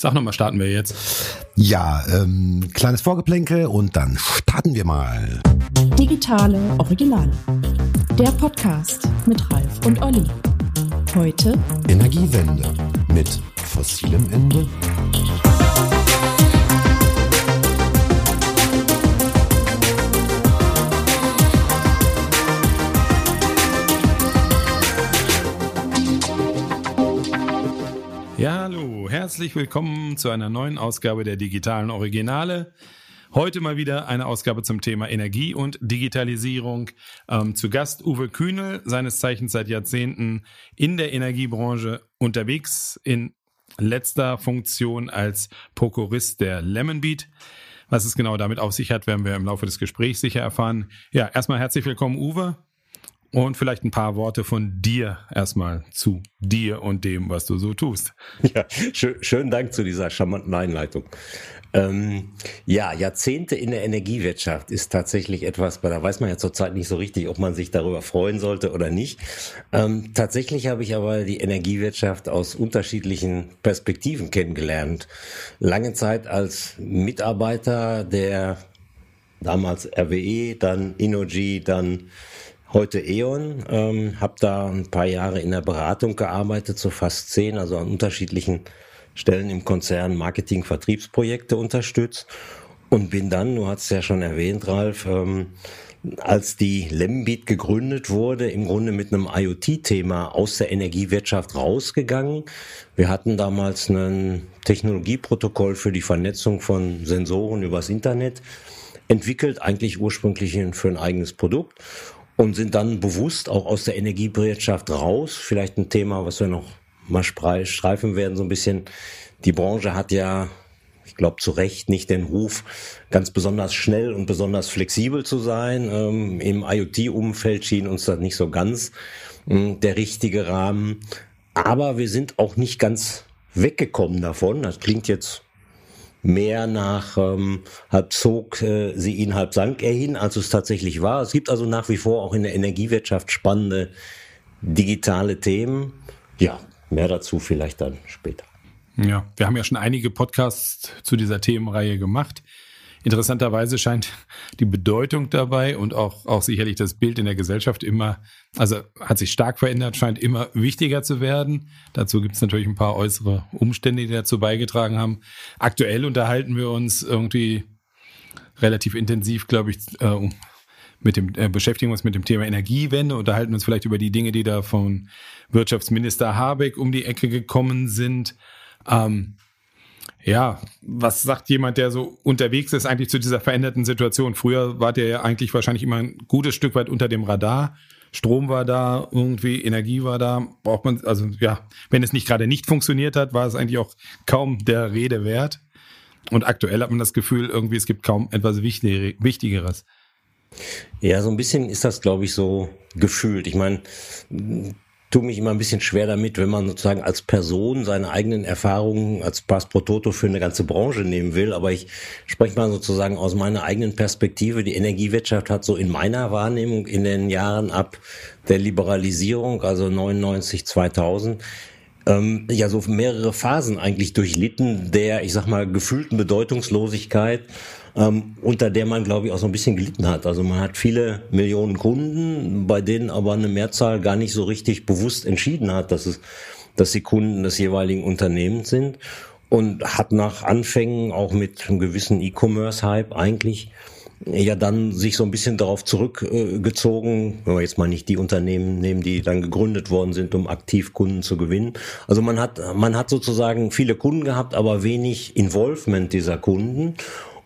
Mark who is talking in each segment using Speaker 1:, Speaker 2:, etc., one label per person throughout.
Speaker 1: Sag nochmal, starten wir jetzt.
Speaker 2: Ja, ähm, kleines Vorgeplänkel und dann starten wir mal.
Speaker 3: Digitale Originale. Der Podcast mit Ralf und Olli. Heute
Speaker 2: Energiewende mit fossilem Ende.
Speaker 1: Ja, hallo, herzlich willkommen zu einer neuen Ausgabe der digitalen Originale. Heute mal wieder eine Ausgabe zum Thema Energie und Digitalisierung. Ähm, zu Gast Uwe Kühnel, seines Zeichens seit Jahrzehnten in der Energiebranche unterwegs, in letzter Funktion als Prokurist der Lemonbeat. Was es genau damit auf sich hat, werden wir im Laufe des Gesprächs sicher erfahren. Ja, erstmal herzlich willkommen, Uwe. Und vielleicht ein paar Worte von dir erstmal zu dir und dem, was du so tust.
Speaker 4: Ja, schön, schönen Dank zu dieser charmanten Einleitung. Ähm, ja, Jahrzehnte in der Energiewirtschaft ist tatsächlich etwas, da weiß man ja zurzeit nicht so richtig, ob man sich darüber freuen sollte oder nicht. Ähm, tatsächlich habe ich aber die Energiewirtschaft aus unterschiedlichen Perspektiven kennengelernt. Lange Zeit als Mitarbeiter der damals RWE, dann Innogy, dann heute E.ON, ähm, habe da ein paar Jahre in der Beratung gearbeitet, so fast zehn, also an unterschiedlichen Stellen im Konzern Marketing, Vertriebsprojekte unterstützt und bin dann, du hast es ja schon erwähnt, Ralf, ähm, als die Lembit gegründet wurde, im Grunde mit einem IoT-Thema aus der Energiewirtschaft rausgegangen. Wir hatten damals ein Technologieprotokoll für die Vernetzung von Sensoren übers Internet entwickelt, eigentlich ursprünglich für ein eigenes Produkt und sind dann bewusst auch aus der Energiewirtschaft raus. Vielleicht ein Thema, was wir noch mal streifen werden, so ein bisschen. Die Branche hat ja, ich glaube zu Recht, nicht den Ruf, ganz besonders schnell und besonders flexibel zu sein. Ähm, Im IoT-Umfeld schien uns das nicht so ganz äh, der richtige Rahmen. Aber wir sind auch nicht ganz weggekommen davon. Das klingt jetzt mehr nach ähm, halb zog äh, sie ihn, halb sank er hin, als es tatsächlich war. Es gibt also nach wie vor auch in der Energiewirtschaft spannende digitale Themen. Ja, mehr dazu vielleicht dann später.
Speaker 1: Ja, wir haben ja schon einige Podcasts zu dieser Themenreihe gemacht. Interessanterweise scheint die Bedeutung dabei und auch, auch sicherlich das Bild in der Gesellschaft immer, also hat sich stark verändert, scheint immer wichtiger zu werden. Dazu gibt es natürlich ein paar äußere Umstände, die dazu beigetragen haben. Aktuell unterhalten wir uns irgendwie relativ intensiv, glaube ich, äh, mit dem, äh, beschäftigen uns mit dem Thema Energiewende, unterhalten uns vielleicht über die Dinge, die da von Wirtschaftsminister Habeck um die Ecke gekommen sind. Ähm, ja, was sagt jemand, der so unterwegs ist eigentlich zu dieser veränderten Situation? Früher war der ja eigentlich wahrscheinlich immer ein gutes Stück weit unter dem Radar. Strom war da, irgendwie Energie war da, braucht man, also ja, wenn es nicht gerade nicht funktioniert hat, war es eigentlich auch kaum der Rede wert. Und aktuell hat man das Gefühl, irgendwie es gibt kaum etwas Wichtigeres.
Speaker 4: Ja, so ein bisschen ist das, glaube ich, so gefühlt. Ich meine, tue mich immer ein bisschen schwer damit, wenn man sozusagen als Person seine eigenen Erfahrungen als Pass pro Toto für eine ganze Branche nehmen will. Aber ich spreche mal sozusagen aus meiner eigenen Perspektive. Die Energiewirtschaft hat so in meiner Wahrnehmung in den Jahren ab der Liberalisierung, also 99, 2000, ähm, ja so mehrere Phasen eigentlich durchlitten der, ich sag mal, gefühlten Bedeutungslosigkeit ähm, unter der man, glaube ich, auch so ein bisschen gelitten hat. Also man hat viele Millionen Kunden, bei denen aber eine Mehrzahl gar nicht so richtig bewusst entschieden hat, dass es, dass sie Kunden des jeweiligen Unternehmens sind und hat nach Anfängen auch mit einem gewissen E-Commerce-Hype eigentlich ja dann sich so ein bisschen darauf zurückgezogen, wenn wir jetzt mal nicht die Unternehmen nehmen, die dann gegründet worden sind, um aktiv Kunden zu gewinnen. Also man hat, man hat sozusagen viele Kunden gehabt, aber wenig Involvement dieser Kunden.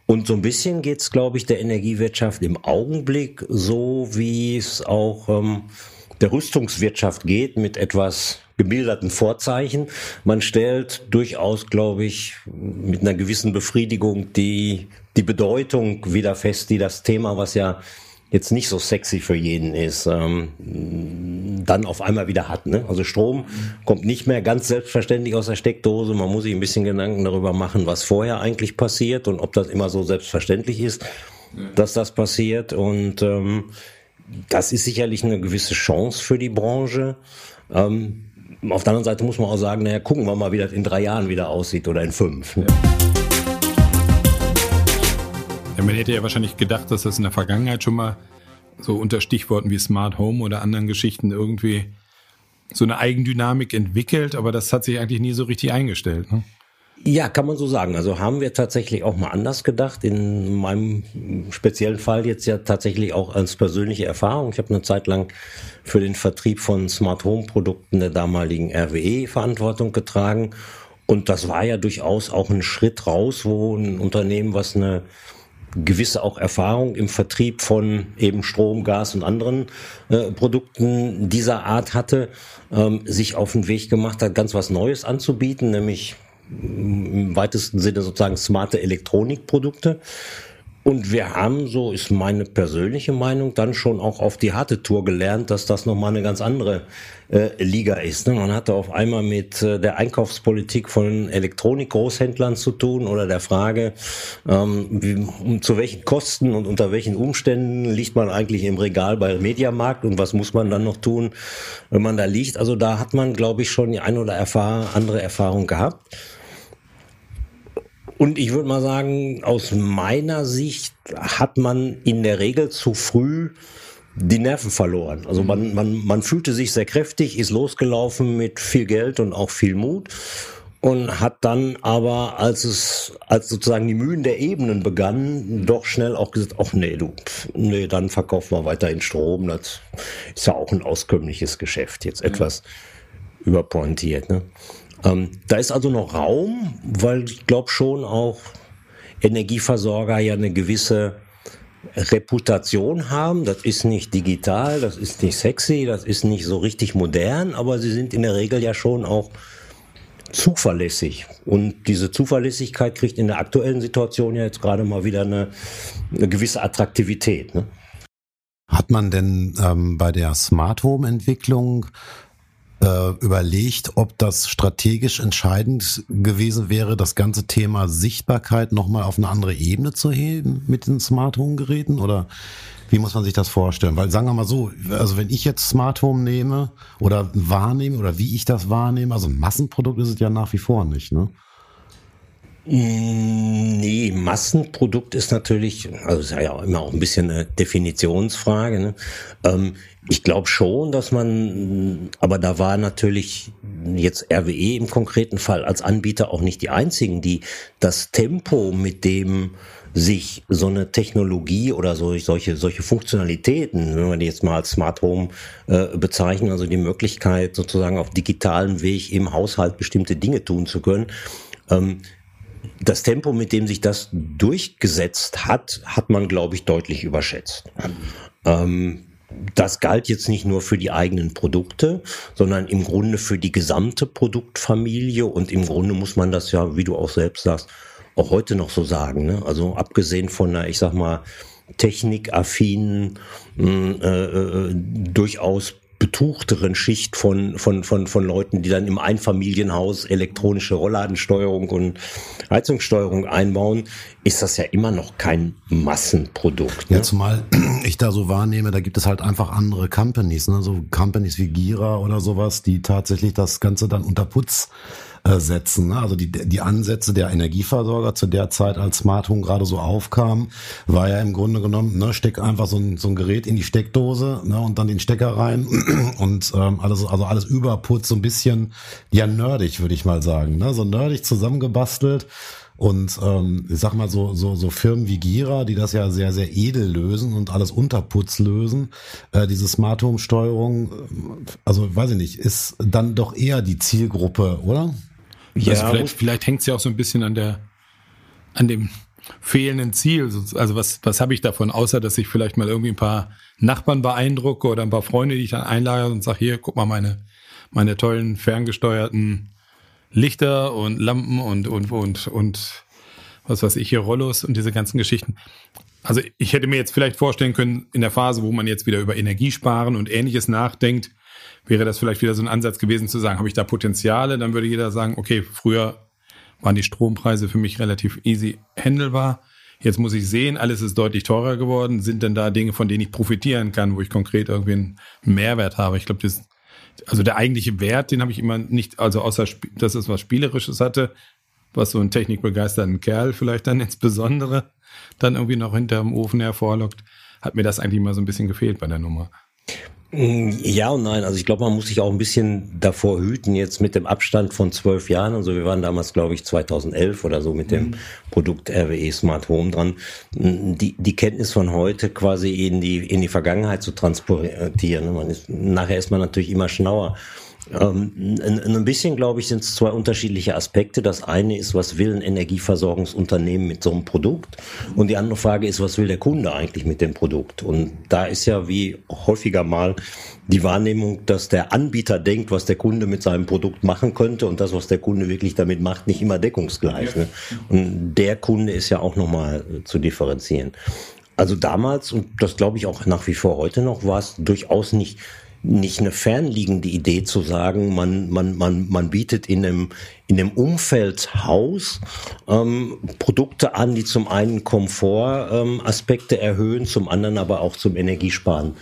Speaker 4: Und so ein bisschen geht's, glaube ich, der Energiewirtschaft im Augenblick so, wie es auch ähm, der Rüstungswirtschaft geht, mit etwas gemilderten Vorzeichen. Man stellt durchaus, glaube ich, mit einer gewissen Befriedigung die, die Bedeutung wieder fest, die das Thema, was ja jetzt nicht so sexy für jeden ist, ähm, dann auf einmal wieder hat. Ne? Also Strom kommt nicht mehr ganz selbstverständlich aus der Steckdose. Man muss sich ein bisschen Gedanken darüber machen, was vorher eigentlich passiert und ob das immer so selbstverständlich ist, dass das passiert. Und ähm, das ist sicherlich eine gewisse Chance für die Branche. Ähm, auf der anderen Seite muss man auch sagen, naja, gucken wir mal, wie das in drei Jahren wieder aussieht oder in fünf. Ne?
Speaker 1: Ja, man hätte ja wahrscheinlich gedacht, dass das in der Vergangenheit schon mal so unter Stichworten wie Smart Home oder anderen Geschichten irgendwie so eine Eigendynamik entwickelt, aber das hat sich eigentlich nie so richtig eingestellt. Ne?
Speaker 4: Ja, kann man so sagen. Also haben wir tatsächlich auch mal anders gedacht. In meinem speziellen Fall jetzt ja tatsächlich auch als persönliche Erfahrung. Ich habe eine Zeit lang für den Vertrieb von Smart Home Produkten der damaligen RWE Verantwortung getragen. Und das war ja durchaus auch ein Schritt raus, wo ein Unternehmen, was eine gewisse auch Erfahrung im Vertrieb von eben Strom, Gas und anderen äh, Produkten dieser Art hatte, ähm, sich auf den Weg gemacht hat, ganz was Neues anzubieten, nämlich im weitesten Sinne sozusagen smarte Elektronikprodukte. Und wir haben, so ist meine persönliche Meinung, dann schon auch auf die harte Tour gelernt, dass das nochmal eine ganz andere äh, Liga ist. Ne? Man hatte auf einmal mit äh, der Einkaufspolitik von Elektronikgroßhändlern zu tun oder der Frage, ähm, wie, um, zu welchen Kosten und unter welchen Umständen liegt man eigentlich im Regal bei Mediamarkt und was muss man dann noch tun, wenn man da liegt. Also da hat man, glaube ich, schon die ein oder andere Erfahrung gehabt. Und ich würde mal sagen, aus meiner Sicht hat man in der Regel zu früh die Nerven verloren. Also man, man, man fühlte sich sehr kräftig, ist losgelaufen mit viel Geld und auch viel Mut und hat dann aber, als es, als sozusagen die Mühen der Ebenen begannen, doch schnell auch gesagt, ach nee, du, nee, dann verkaufen wir weiterhin Strom. Das ist ja auch ein auskömmliches Geschäft, jetzt etwas überpointiert. Ne? Ähm, da ist also noch Raum, weil ich glaube schon auch Energieversorger ja eine gewisse Reputation haben. Das ist nicht digital, das ist nicht sexy, das ist nicht so richtig modern, aber sie sind in der Regel ja schon auch zuverlässig. Und diese Zuverlässigkeit kriegt in der aktuellen Situation ja jetzt gerade mal wieder eine, eine gewisse Attraktivität. Ne?
Speaker 2: Hat man denn ähm, bei der Smart Home Entwicklung äh, überlegt, ob das strategisch entscheidend gewesen wäre, das ganze Thema Sichtbarkeit nochmal auf eine andere Ebene zu heben mit den Smart Home Geräten oder wie muss man sich das vorstellen? Weil sagen wir mal so, also wenn ich jetzt Smart Home nehme oder wahrnehme oder wie ich das wahrnehme, also ein Massenprodukt ist es ja nach wie vor nicht, ne?
Speaker 4: Mm, nee, Massenprodukt ist natürlich, also ist ja immer auch ein bisschen eine Definitionsfrage. Ne? Ähm, ich glaube schon, dass man, aber da war natürlich jetzt RWE im konkreten Fall als Anbieter auch nicht die einzigen, die das Tempo, mit dem sich so eine Technologie oder so, solche, solche Funktionalitäten, wenn wir die jetzt mal als Smart Home äh, bezeichnen, also die Möglichkeit sozusagen auf digitalem Weg im Haushalt bestimmte Dinge tun zu können, ähm, das Tempo, mit dem sich das durchgesetzt hat, hat man, glaube ich, deutlich überschätzt. Ähm, das galt jetzt nicht nur für die eigenen Produkte, sondern im Grunde für die gesamte Produktfamilie und im Grunde muss man das ja, wie du auch selbst sagst, auch heute noch so sagen. Ne? Also abgesehen von einer, ich sag mal, technikaffinen, hm, äh, äh, durchaus betuchteren Schicht von, von, von, von Leuten, die dann im Einfamilienhaus elektronische Rollladensteuerung und Heizungssteuerung einbauen, ist das ja immer noch kein Massenprodukt.
Speaker 2: Ne? Ja, zumal ich da so wahrnehme, da gibt es halt einfach andere Companies, ne? so Companies wie Gira oder sowas, die tatsächlich das Ganze dann unter Putz äh, setzen. Ne? Also die, die Ansätze der Energieversorger zu der Zeit, als Smart Home gerade so aufkam, war ja im Grunde genommen, ne, steck einfach so ein, so ein Gerät in die Steckdose ne, und dann den Stecker rein und ähm, alles, also alles überputzt, so ein bisschen, ja, nerdig, würde ich mal sagen. Ne? So nerdig zusammengebastelt. Und ähm, ich sag mal so, so, so Firmen wie Gira, die das ja sehr, sehr edel lösen und alles Unterputz lösen, äh, diese Smart Home Steuerung, äh, also weiß ich nicht, ist dann doch eher die Zielgruppe, oder?
Speaker 1: Ja, also vielleicht, vielleicht hängt es ja auch so ein bisschen an der, an dem fehlenden Ziel. Also was, was habe ich davon, außer dass ich vielleicht mal irgendwie ein paar Nachbarn beeindrucke oder ein paar Freunde, die ich dann einlage und sage, hier, guck mal meine, meine tollen ferngesteuerten Lichter und Lampen und, und, und, und was weiß ich hier, Rollos und diese ganzen Geschichten. Also ich hätte mir jetzt vielleicht vorstellen können, in der Phase, wo man jetzt wieder über Energiesparen und ähnliches nachdenkt, wäre das vielleicht wieder so ein Ansatz gewesen zu sagen, habe ich da Potenziale? Dann würde jeder sagen, okay, früher waren die Strompreise für mich relativ easy handelbar. Jetzt muss ich sehen, alles ist deutlich teurer geworden. Sind denn da Dinge, von denen ich profitieren kann, wo ich konkret irgendwie einen Mehrwert habe? Ich glaube, das also der eigentliche Wert, den habe ich immer nicht, also außer, dass es was Spielerisches hatte, was so einen technikbegeisterten Kerl vielleicht dann insbesondere dann irgendwie noch hinterm Ofen hervorlockt, hat mir das eigentlich mal so ein bisschen gefehlt bei der Nummer.
Speaker 4: Mm, ja und nein. Also ich glaube, man muss sich auch ein bisschen davor hüten, jetzt mit dem Abstand von zwölf Jahren. Also wir waren damals, glaube ich, 2011 oder so mit dem mhm. Produkt RWE Smart Home dran. Die, die Kenntnis von heute quasi in die, in die Vergangenheit zu transportieren. Man ist, nachher ist man natürlich immer schlauer. Ähm, ein, ein bisschen, glaube ich, sind es zwei unterschiedliche Aspekte. Das eine ist, was will ein Energieversorgungsunternehmen mit so einem Produkt? Und die andere Frage ist, was will der Kunde eigentlich mit dem Produkt? Und da ist ja wie häufiger mal die Wahrnehmung, dass der Anbieter denkt, was der Kunde mit seinem Produkt machen könnte und das, was der Kunde wirklich damit macht, nicht immer deckungsgleich. Ne? Und der Kunde ist ja auch nochmal zu differenzieren. Also damals, und das glaube ich auch nach wie vor heute noch, war es durchaus nicht nicht eine fernliegende Idee zu sagen, man, man, man, man bietet in einem, in einem Umfeld Haus ähm, Produkte an, die zum einen Komfortaspekte ähm, erhöhen, zum anderen aber auch zum Energiesparen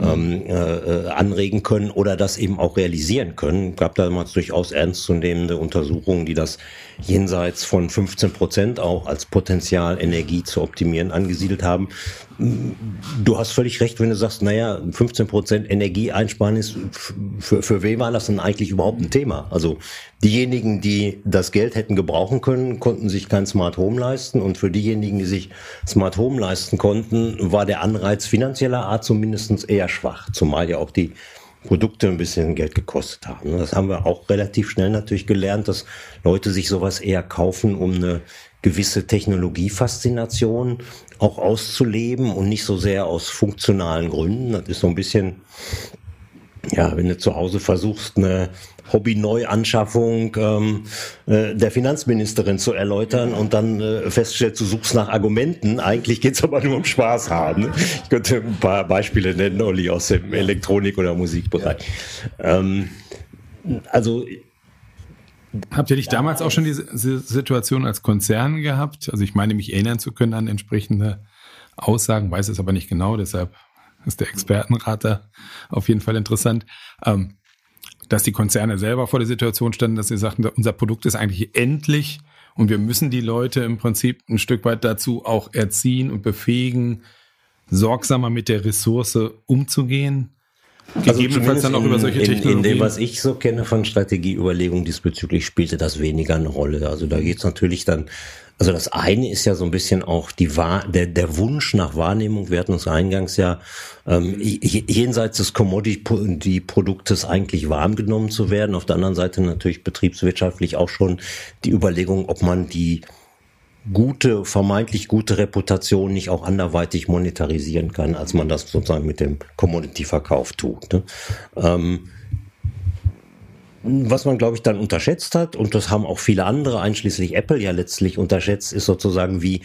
Speaker 4: ähm, äh, anregen können oder das eben auch realisieren können. Es gab damals durchaus ernstzunehmende Untersuchungen, die das jenseits von 15 Prozent auch als Potenzial Energie zu optimieren angesiedelt haben. Du hast völlig recht, wenn du sagst, naja, 15 Prozent Energie einsparen ist, für, für wen war das denn eigentlich überhaupt ein Thema? Also diejenigen, die das Geld hätten gebrauchen können, konnten sich kein Smart Home leisten und für diejenigen, die sich Smart Home leisten konnten, war der Anreiz finanzieller Art zumindest eher schwach, zumal ja auch die Produkte ein bisschen Geld gekostet haben. Das haben wir auch relativ schnell natürlich gelernt, dass Leute sich sowas eher kaufen, um eine gewisse Technologiefaszination auch auszuleben und nicht so sehr aus funktionalen Gründen. Das ist so ein bisschen, ja, wenn du zu Hause versuchst, eine Hobby-Neuanschaffung ähm, äh, der Finanzministerin zu erläutern und dann äh, feststellst, du suchst nach Argumenten. Eigentlich geht's aber nur um Spaß haben. Ich könnte ein paar Beispiele nennen, Olli, aus dem Elektronik- oder Musikbereich. Ja. Ähm, also
Speaker 1: Habt ihr nicht damals auch schon diese Situation als Konzern gehabt? Also ich meine, mich erinnern zu können an entsprechende Aussagen, weiß es aber nicht genau, deshalb ist der Expertenrat da auf jeden Fall interessant. Ähm, dass die Konzerne selber vor der Situation standen, dass sie sagten, unser Produkt ist eigentlich endlich und wir müssen die Leute im Prinzip ein Stück weit dazu auch erziehen und befähigen, sorgsamer mit der Ressource umzugehen.
Speaker 4: Also Gegebenenfalls dann auch in, über solche Technologien. In, in dem, was ich so kenne von Strategieüberlegungen diesbezüglich, spielte das weniger eine Rolle. Also da geht es natürlich dann also das eine ist ja so ein bisschen auch die Wahr, der, der Wunsch nach Wahrnehmung. Wir hatten uns eingangs ja ähm, jenseits des Commodity-Produktes eigentlich warm genommen zu werden. Auf der anderen Seite natürlich betriebswirtschaftlich auch schon die Überlegung, ob man die gute, vermeintlich gute Reputation nicht auch anderweitig monetarisieren kann, als man das sozusagen mit dem Commodity-Verkauf tut. Ne? Ähm, was man, glaube ich, dann unterschätzt hat, und das haben auch viele andere, einschließlich Apple ja letztlich unterschätzt, ist sozusagen, wie,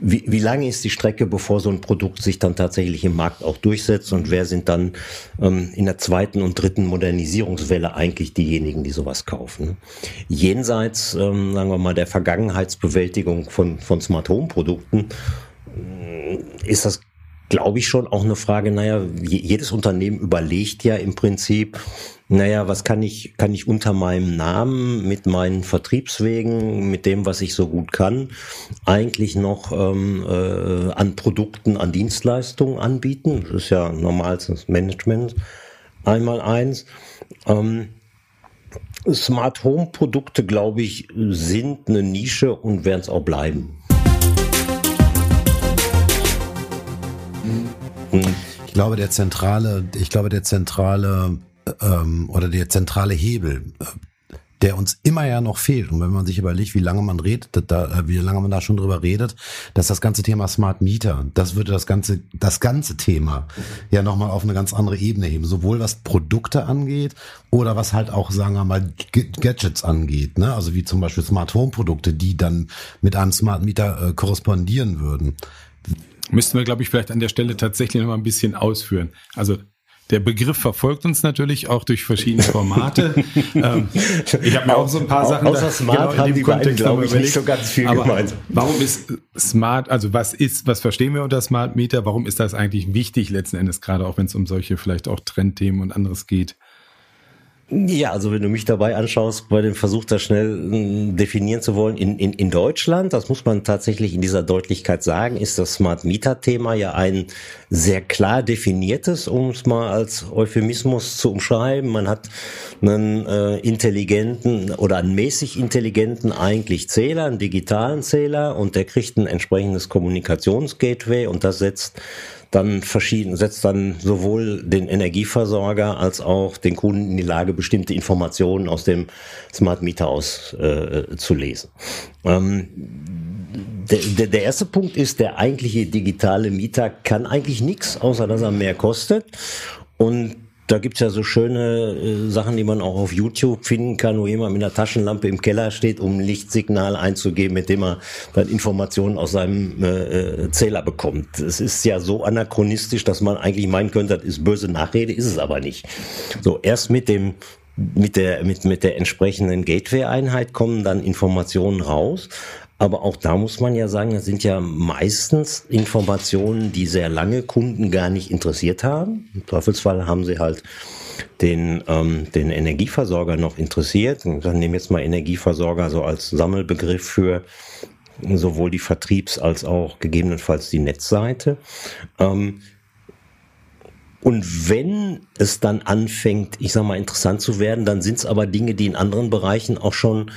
Speaker 4: wie, wie lange ist die Strecke, bevor so ein Produkt sich dann tatsächlich im Markt auch durchsetzt und wer sind dann ähm, in der zweiten und dritten Modernisierungswelle eigentlich diejenigen, die sowas kaufen. Jenseits, ähm, sagen wir mal, der Vergangenheitsbewältigung von, von Smart Home Produkten äh, ist das glaube ich schon auch eine Frage, naja, jedes Unternehmen überlegt ja im Prinzip, naja, was kann ich, kann ich unter meinem Namen, mit meinen Vertriebswegen, mit dem, was ich so gut kann, eigentlich noch ähm, äh, an Produkten, an Dienstleistungen anbieten? Das ist ja normalstens Management einmal eins. Ähm, Smart Home Produkte, glaube ich, sind eine Nische und werden es auch bleiben.
Speaker 2: Ich glaube, der zentrale, ich glaube, der zentrale ähm, oder der zentrale Hebel, äh, der uns immer ja noch fehlt. Und wenn man sich überlegt, wie lange man redet, da, äh, wie lange man da schon drüber redet, dass das ganze Thema Smart Meter, das würde das ganze, das ganze Thema ja nochmal auf eine ganz andere Ebene heben. Sowohl was Produkte angeht oder was halt auch, sagen wir mal, Gadgets angeht. Ne? Also wie zum Beispiel Smart Home Produkte, die dann mit einem Smart Meter äh, korrespondieren würden.
Speaker 1: Müssten wir, glaube ich, vielleicht an der Stelle tatsächlich noch mal ein bisschen ausführen. Also der Begriff verfolgt uns natürlich auch durch verschiedene Formate. ähm, ich habe mir auch so ein paar Sachen
Speaker 4: Außer da, Smart genau, in dem Kontext glaube ich, nicht so ganz viel
Speaker 1: Aber gemeint. Warum ist Smart, also was ist, was verstehen wir unter Smart Meter? Warum ist das eigentlich wichtig letzten Endes, gerade auch wenn es um solche vielleicht auch Trendthemen und anderes geht?
Speaker 4: Ja, also wenn du mich dabei anschaust, bei dem Versuch, das schnell hm, definieren zu wollen, in, in, in Deutschland, das muss man tatsächlich in dieser Deutlichkeit sagen, ist das Smart Meter Thema ja ein sehr klar definiertes, um es mal als Euphemismus zu umschreiben. Man hat einen äh, intelligenten oder einen mäßig intelligenten eigentlich Zähler, einen digitalen Zähler und der kriegt ein entsprechendes Kommunikationsgateway und das setzt dann verschieden, setzt dann sowohl den Energieversorger als auch den Kunden in die Lage, bestimmte Informationen aus dem Smart Meter aus äh, zu lesen. Ähm, der, der, der erste Punkt ist, der eigentliche digitale Mieter kann eigentlich nichts, außer dass er mehr kostet. Und da gibt's ja so schöne äh, Sachen, die man auch auf YouTube finden kann, wo jemand mit einer Taschenlampe im Keller steht, um ein Lichtsignal einzugeben, mit dem er dann Informationen aus seinem äh, äh, Zähler bekommt. Es ist ja so anachronistisch, dass man eigentlich meinen könnte, das ist böse Nachrede, ist es aber nicht. So, erst mit dem mit der, mit, mit der entsprechenden Gateway-Einheit kommen dann Informationen raus. Aber auch da muss man ja sagen, das sind ja meistens Informationen, die sehr lange Kunden gar nicht interessiert haben. Im Teufelsfall haben sie halt den, ähm, den Energieversorger noch interessiert. Und dann nehmen jetzt mal Energieversorger so als Sammelbegriff für sowohl die Vertriebs- als auch gegebenenfalls die Netzseite. Ähm, und wenn es dann anfängt, ich sag mal, interessant zu werden, dann sind es aber Dinge, die in anderen Bereichen auch schon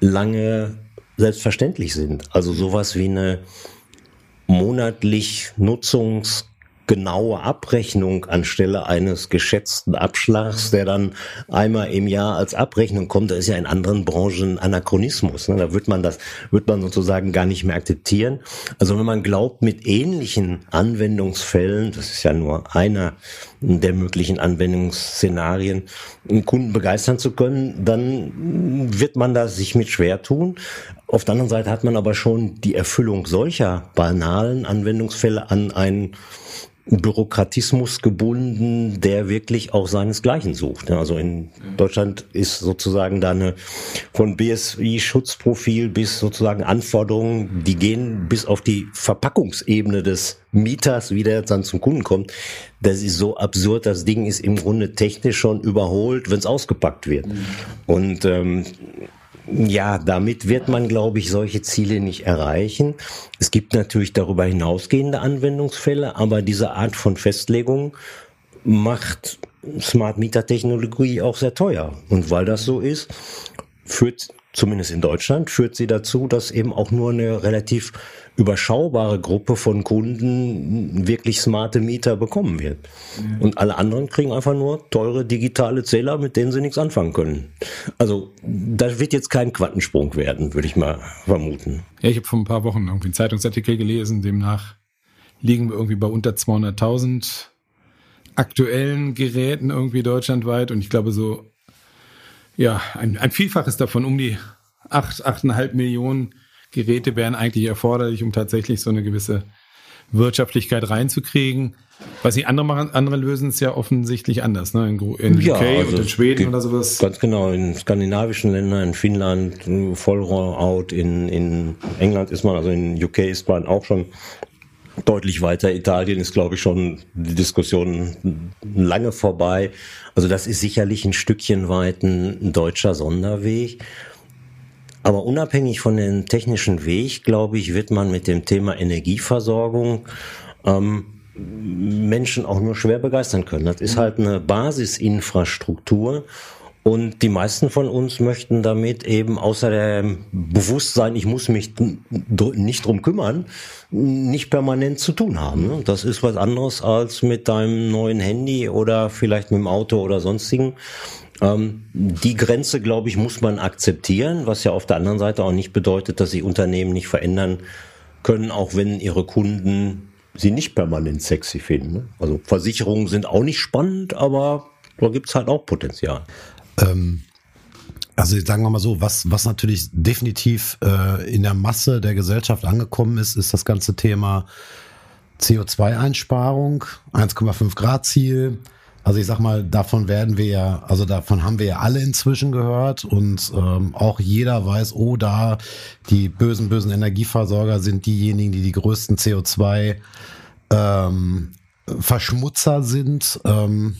Speaker 4: lange selbstverständlich sind. Also sowas wie eine monatlich Nutzungs genaue Abrechnung anstelle eines geschätzten Abschlags, der dann einmal im Jahr als Abrechnung kommt, das ist ja in anderen Branchen Anachronismus. Ne? Da wird man das, wird man sozusagen gar nicht mehr akzeptieren. Also wenn man glaubt, mit ähnlichen Anwendungsfällen, das ist ja nur einer der möglichen Anwendungsszenarien, einen Kunden begeistern zu können, dann wird man da sich mit schwer tun. Auf der anderen Seite hat man aber schon die Erfüllung solcher banalen Anwendungsfälle an einen Bürokratismus gebunden, der wirklich auch seinesgleichen sucht. Also in Deutschland ist sozusagen da eine von BSI-Schutzprofil bis sozusagen Anforderungen, die gehen bis auf die Verpackungsebene des Mieters, wie der dann zum Kunden kommt. Das ist so absurd. Das Ding ist im Grunde technisch schon überholt, wenn es ausgepackt wird. Mhm. Und ähm, ja, damit wird man, glaube ich, solche Ziele nicht erreichen. Es gibt natürlich darüber hinausgehende Anwendungsfälle, aber diese Art von Festlegung macht Smart Meter Technologie auch sehr teuer. Und weil das so ist, führt zumindest in Deutschland, führt sie dazu, dass eben auch nur eine relativ überschaubare Gruppe von Kunden wirklich smarte Mieter bekommen wird. Mhm. Und alle anderen kriegen einfach nur teure digitale Zähler, mit denen sie nichts anfangen können. Also das wird jetzt kein Quantensprung werden, würde ich mal vermuten.
Speaker 1: Ja, ich habe vor ein paar Wochen irgendwie einen Zeitungsartikel gelesen, demnach liegen wir irgendwie bei unter 200.000 aktuellen Geräten irgendwie deutschlandweit und ich glaube so, ja, ein, ein Vielfaches davon, um die acht, achteinhalb Millionen Geräte wären eigentlich erforderlich, um tatsächlich so eine gewisse Wirtschaftlichkeit reinzukriegen. Was die andere machen, andere lösen es ja offensichtlich anders, ne? In, in
Speaker 4: ja, UK also und in Schweden oder sowas. Ganz genau, in skandinavischen Ländern, in Finnland, Vollrout, in, in England ist man, also in UK ist man auch schon deutlich weiter. Italien ist, glaube ich, schon die Diskussion lange vorbei. Also das ist sicherlich ein Stückchen weit ein deutscher Sonderweg. Aber unabhängig von dem technischen Weg, glaube ich, wird man mit dem Thema Energieversorgung ähm, Menschen auch nur schwer begeistern können. Das ist halt eine Basisinfrastruktur. Und die meisten von uns möchten damit eben außer dem Bewusstsein, ich muss mich nicht drum kümmern, nicht permanent zu tun haben. Das ist was anderes als mit deinem neuen Handy oder vielleicht mit dem Auto oder sonstigen. Ähm, die Grenze, glaube ich, muss man akzeptieren, was ja auf der anderen Seite auch nicht bedeutet, dass sich Unternehmen nicht verändern können, auch wenn ihre Kunden sie nicht permanent sexy finden. Ne? Also Versicherungen sind auch nicht spannend, aber da gibt es halt auch Potenzial. Ähm,
Speaker 2: also sagen wir mal so, was, was natürlich definitiv äh, in der Masse der Gesellschaft angekommen ist, ist das ganze Thema CO2-Einsparung, 1,5 Grad Ziel, also ich sag mal, davon werden wir ja, also davon haben wir ja alle inzwischen gehört und ähm, auch jeder weiß, oh, da die bösen, bösen Energieversorger sind diejenigen, die die größten CO2 ähm, Verschmutzer sind. Ähm,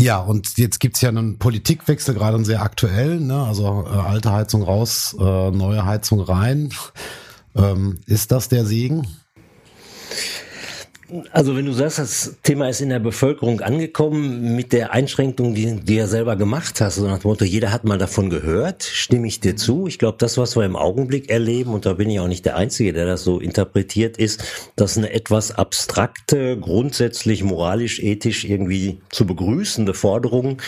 Speaker 2: Ja, und jetzt gibt's ja einen Politikwechsel, gerade einen sehr aktuell, ne? also äh, alte Heizung raus, äh, neue Heizung rein. Ähm, ist das der Segen?
Speaker 4: Also wenn du sagst, das Thema ist in der Bevölkerung angekommen mit der Einschränkung, die, die du selber gemacht hast, also nach dem Motto, jeder hat mal davon gehört, stimme ich dir zu. Ich glaube, das, was wir im Augenblick erleben, und da bin ich auch nicht der Einzige, der das so interpretiert, ist, dass eine etwas abstrakte, grundsätzlich moralisch, ethisch irgendwie zu begrüßende Forderung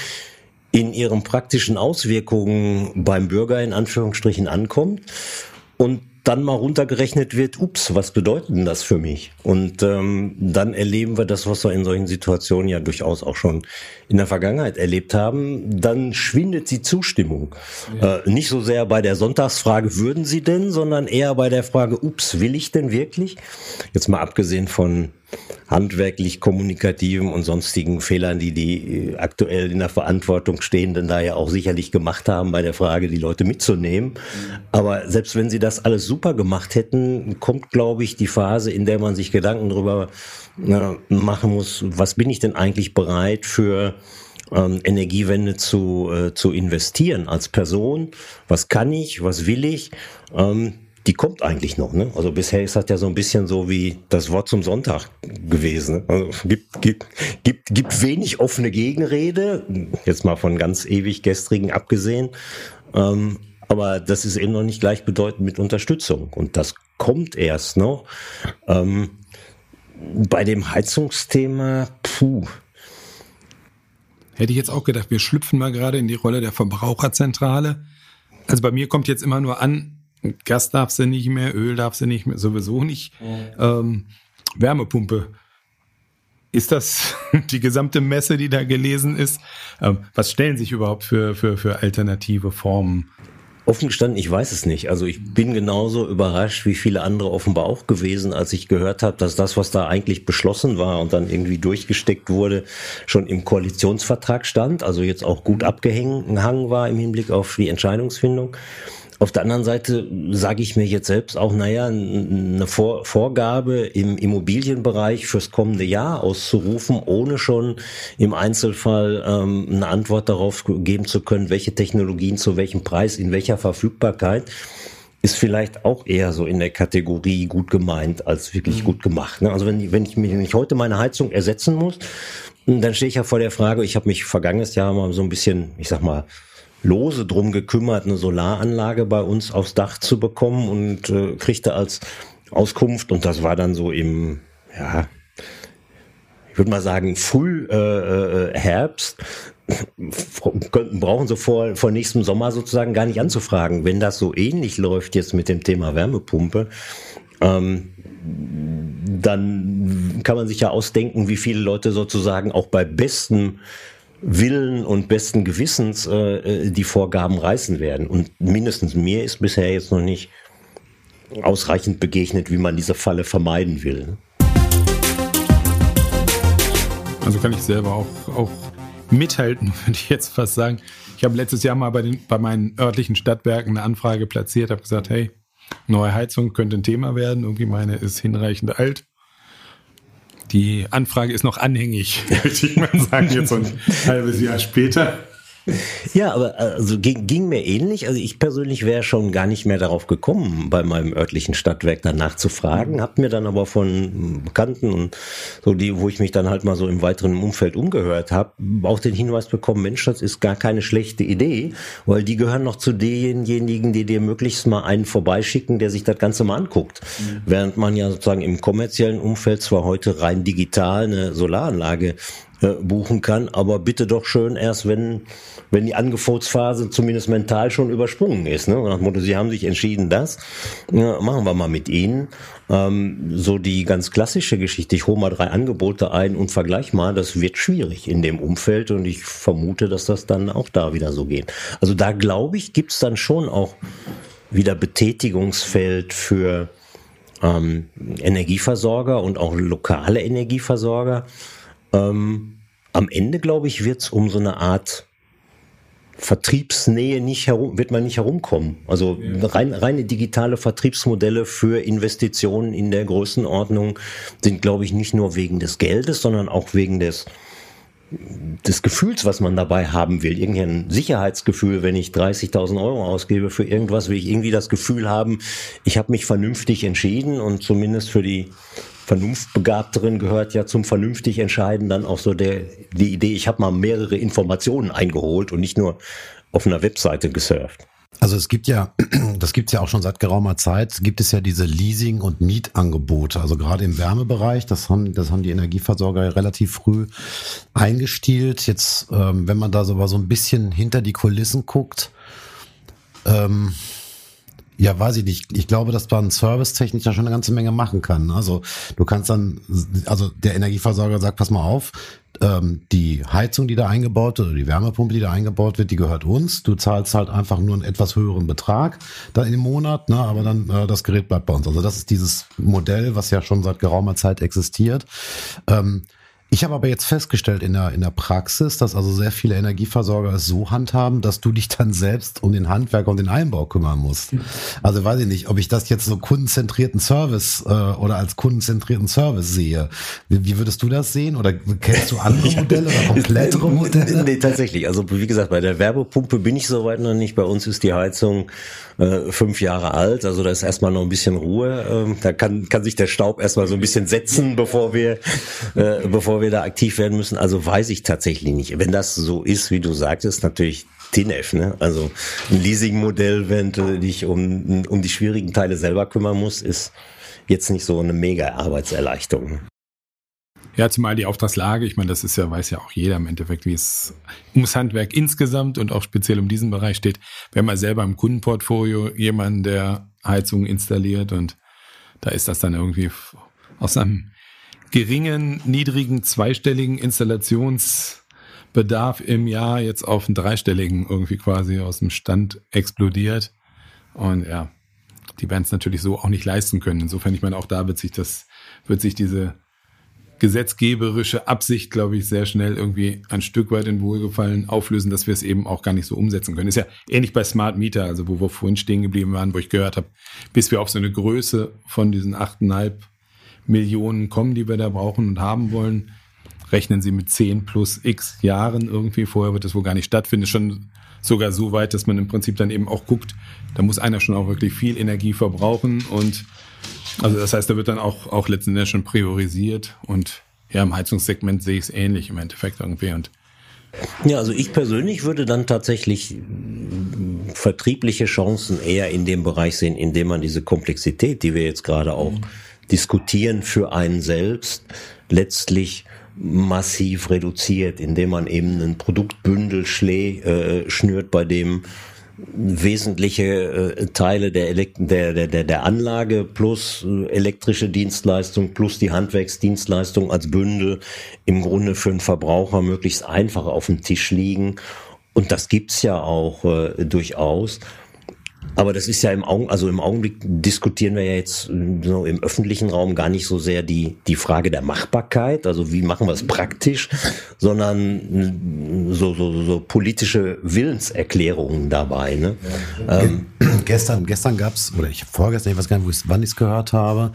Speaker 4: in ihren praktischen Auswirkungen beim Bürger in Anführungsstrichen ankommt. Und dann mal runtergerechnet wird, ups, was bedeutet denn das für mich? Und ähm, dann erleben wir das, was wir in solchen Situationen ja durchaus auch schon in der Vergangenheit erlebt haben, dann schwindet die Zustimmung. Ja. Äh, nicht so sehr bei der Sonntagsfrage, würden Sie denn, sondern eher bei der Frage, ups, will ich denn wirklich? Jetzt mal abgesehen von handwerklich kommunikativen und sonstigen Fehlern, die die äh, aktuell in der Verantwortung stehenden da ja auch sicherlich gemacht haben bei der Frage, die Leute mitzunehmen. Aber selbst wenn sie das alles super gemacht hätten, kommt, glaube ich, die Phase, in der man sich Gedanken darüber äh, machen muss, was bin ich denn eigentlich bereit für ähm, Energiewende zu, äh, zu investieren als Person? Was kann ich? Was will ich? Ähm, die kommt eigentlich noch. Ne? Also bisher ist das ja so ein bisschen so wie das Wort zum Sonntag gewesen. Ne? Also gibt, gibt, gibt, gibt wenig offene Gegenrede, jetzt mal von ganz ewig gestrigen abgesehen. Ähm, aber das ist eben noch nicht gleichbedeutend mit Unterstützung. Und das kommt erst noch. Ähm, bei dem Heizungsthema, puh.
Speaker 1: Hätte ich jetzt auch gedacht, wir schlüpfen mal gerade in die Rolle der Verbraucherzentrale. Also bei mir kommt jetzt immer nur an, Gas darf sie nicht mehr, Öl darf sie nicht mehr, sowieso nicht. Ähm, Wärmepumpe. Ist das die gesamte Messe, die da gelesen ist? Ähm, was stellen sich überhaupt für, für, für alternative Formen?
Speaker 4: Offen gestanden, ich weiß es nicht. Also ich bin genauso überrascht wie viele andere offenbar auch gewesen, als ich gehört habe, dass das, was da eigentlich beschlossen war und dann irgendwie durchgesteckt wurde, schon im Koalitionsvertrag stand, also jetzt auch gut abgehangen war im Hinblick auf die Entscheidungsfindung. Auf der anderen Seite sage ich mir jetzt selbst auch, naja, eine Vor Vorgabe im Immobilienbereich fürs kommende Jahr auszurufen, ohne schon im Einzelfall ähm, eine Antwort darauf geben zu können, welche Technologien zu welchem Preis, in welcher Verfügbarkeit, ist vielleicht auch eher so in der Kategorie gut gemeint als wirklich mhm. gut gemacht. Ne? Also wenn, wenn ich mir nicht heute meine Heizung ersetzen muss, dann stehe ich ja vor der Frage, ich habe mich vergangenes Jahr mal so ein bisschen, ich sag mal, lose drum gekümmert, eine Solaranlage bei uns aufs Dach zu bekommen und äh, kriegte als Auskunft, und das war dann so im, ja, ich würde mal sagen, früh äh, äh, Herbst, brauchen sie vor, vor nächstem Sommer sozusagen gar nicht anzufragen. Wenn das so ähnlich läuft jetzt mit dem Thema Wärmepumpe, ähm, dann kann man sich ja ausdenken, wie viele Leute sozusagen auch bei bestem Willen und besten Gewissens äh, die Vorgaben reißen werden. Und mindestens mir ist bisher jetzt noch nicht ausreichend begegnet, wie man diese Falle vermeiden will. Ne?
Speaker 1: Also kann ich selber auch, auch mithalten, würde ich jetzt fast sagen. Ich habe letztes Jahr mal bei, den, bei meinen örtlichen Stadtwerken eine Anfrage platziert, habe gesagt, hey, neue Heizung könnte ein Thema werden. Irgendwie meine ist hinreichend alt. Die Anfrage ist noch anhängig, würde ich mal sagen, jetzt ein halbes Jahr später.
Speaker 4: Ja, aber also ging, ging mir ähnlich. Also ich persönlich wäre schon gar nicht mehr darauf gekommen, bei meinem örtlichen Stadtwerk danach zu fragen. Hab mir dann aber von Bekannten und so die, wo ich mich dann halt mal so im weiteren Umfeld umgehört habe, auch den Hinweis bekommen, Mensch, das ist gar keine schlechte Idee, weil die gehören noch zu denjenigen, die dir möglichst mal einen vorbeischicken, der sich das Ganze mal anguckt. Mhm. Während man ja sozusagen im kommerziellen Umfeld zwar heute rein digital eine Solaranlage äh, buchen kann, aber bitte doch schön erst, wenn, wenn die Angebotsphase zumindest mental schon übersprungen ist. Ne? Nach dem Motto, sie haben sich entschieden, das ja, machen wir mal mit ihnen. Ähm, so die ganz klassische Geschichte, ich hole mal drei Angebote ein und vergleich mal, das wird schwierig in dem Umfeld und ich vermute, dass das dann auch da wieder so geht. Also da glaube ich, gibt's dann schon auch wieder Betätigungsfeld für ähm, Energieversorger und auch lokale Energieversorger. Ähm, am Ende, glaube ich, wird es um so eine Art Vertriebsnähe nicht herum, wird man nicht herumkommen. Also ja. rein, reine digitale Vertriebsmodelle für Investitionen in der Größenordnung sind, glaube ich, nicht nur wegen des Geldes, sondern auch wegen des des Gefühls, was man dabei haben will. Irgendein Sicherheitsgefühl, wenn ich 30.000 Euro ausgebe für irgendwas, will ich irgendwie das Gefühl haben, ich habe mich vernünftig entschieden und zumindest für die Vernunftbegabteren gehört ja zum vernünftig entscheiden dann auch so der, die Idee, ich habe mal mehrere Informationen eingeholt und nicht nur auf einer Webseite gesurft.
Speaker 2: Also es gibt ja, das gibt es ja auch schon seit geraumer Zeit, gibt es ja diese Leasing- und Mietangebote. Also gerade im Wärmebereich, das haben, das haben die Energieversorger relativ früh eingestielt. Jetzt, ähm, wenn man da so, so ein bisschen hinter die Kulissen guckt, ähm, ja, weiß ich nicht. Ich glaube, dass man servicetechnisch da schon eine ganze Menge machen kann. Also du kannst dann, also der Energieversorger sagt, pass mal auf, ähm, die Heizung, die da eingebaut wird, oder die Wärmepumpe, die da eingebaut wird, die gehört uns. Du zahlst halt einfach nur einen etwas höheren Betrag da im Monat, ne, aber dann äh, das Gerät bleibt bei uns. Also das ist dieses Modell, was ja schon seit geraumer Zeit existiert. Ähm, ich habe aber jetzt festgestellt in der, in der Praxis, dass also sehr viele Energieversorger es so handhaben, dass du dich dann selbst um den Handwerker und den Einbau kümmern musst. Also weiß ich nicht, ob ich das jetzt so kundenzentrierten Service äh, oder als kundenzentrierten Service sehe. Wie, wie würdest du das sehen? Oder kennst du andere Modelle oder komplettere Modelle?
Speaker 4: Nee, tatsächlich. Also wie gesagt, bei der Werbepumpe bin ich soweit noch nicht. Bei uns ist die Heizung äh, fünf Jahre alt, also da ist erstmal noch ein bisschen Ruhe. Ähm, da kann, kann sich der Staub erstmal so ein bisschen setzen, bevor wir, äh, bevor wir da aktiv werden müssen. Also weiß ich tatsächlich nicht. Wenn das so ist, wie du sagtest, natürlich TNF, ne? Also ein Leasing-Modell, wenn du dich um, um die schwierigen Teile selber kümmern musst, ist jetzt nicht so eine mega Arbeitserleichterung.
Speaker 1: Ja, zumal die Auftragslage, ich meine, das ist ja, weiß ja auch jeder im Endeffekt, wie es ums Handwerk insgesamt und auch speziell um diesen Bereich steht. Wir haben ja selber im Kundenportfolio jemanden, der Heizung installiert und da ist das dann irgendwie aus einem geringen, niedrigen, zweistelligen Installationsbedarf im Jahr jetzt auf einen dreistelligen irgendwie quasi aus dem Stand explodiert. Und ja, die werden es natürlich so auch nicht leisten können. Insofern, ich meine, auch da wird sich das, wird sich diese gesetzgeberische Absicht, glaube ich, sehr schnell irgendwie ein Stück weit in Wohlgefallen auflösen, dass wir es eben auch gar nicht so umsetzen können. Ist ja ähnlich bei Smart Meter, also wo wir vorhin stehen geblieben waren, wo ich gehört habe, bis wir auf so eine Größe von diesen achteinhalb Millionen kommen, die wir da brauchen und haben wollen, rechnen Sie mit 10 plus x Jahren irgendwie. Vorher wird das wohl gar nicht stattfinden. Schon sogar so weit, dass man im Prinzip dann eben auch guckt, da muss einer schon auch wirklich viel Energie verbrauchen und also das heißt, da wird dann auch, auch letztendlich schon priorisiert und ja, im Heizungssegment sehe ich es ähnlich im Endeffekt irgendwie und
Speaker 4: ja, also ich persönlich würde dann tatsächlich vertriebliche Chancen eher in dem Bereich sehen, in dem man diese Komplexität, die wir jetzt gerade auch mhm Diskutieren für einen selbst letztlich massiv reduziert, indem man eben ein Produktbündel schlä, äh, schnürt, bei dem wesentliche äh, Teile der, der, der, der Anlage plus äh, elektrische Dienstleistung plus die Handwerksdienstleistung als Bündel im Grunde für einen Verbraucher möglichst einfach auf dem Tisch liegen. Und das gibt's ja auch äh, durchaus. Aber das ist ja im Augen, also im Augenblick diskutieren wir ja jetzt so im öffentlichen Raum gar nicht so sehr die, die Frage der Machbarkeit, also wie machen wir es praktisch, sondern so, so, so politische Willenserklärungen dabei. Ne?
Speaker 2: Ja. Ähm, gestern gestern gab's oder ich vorgestern, ich weiß gar nicht, wann ich es gehört habe,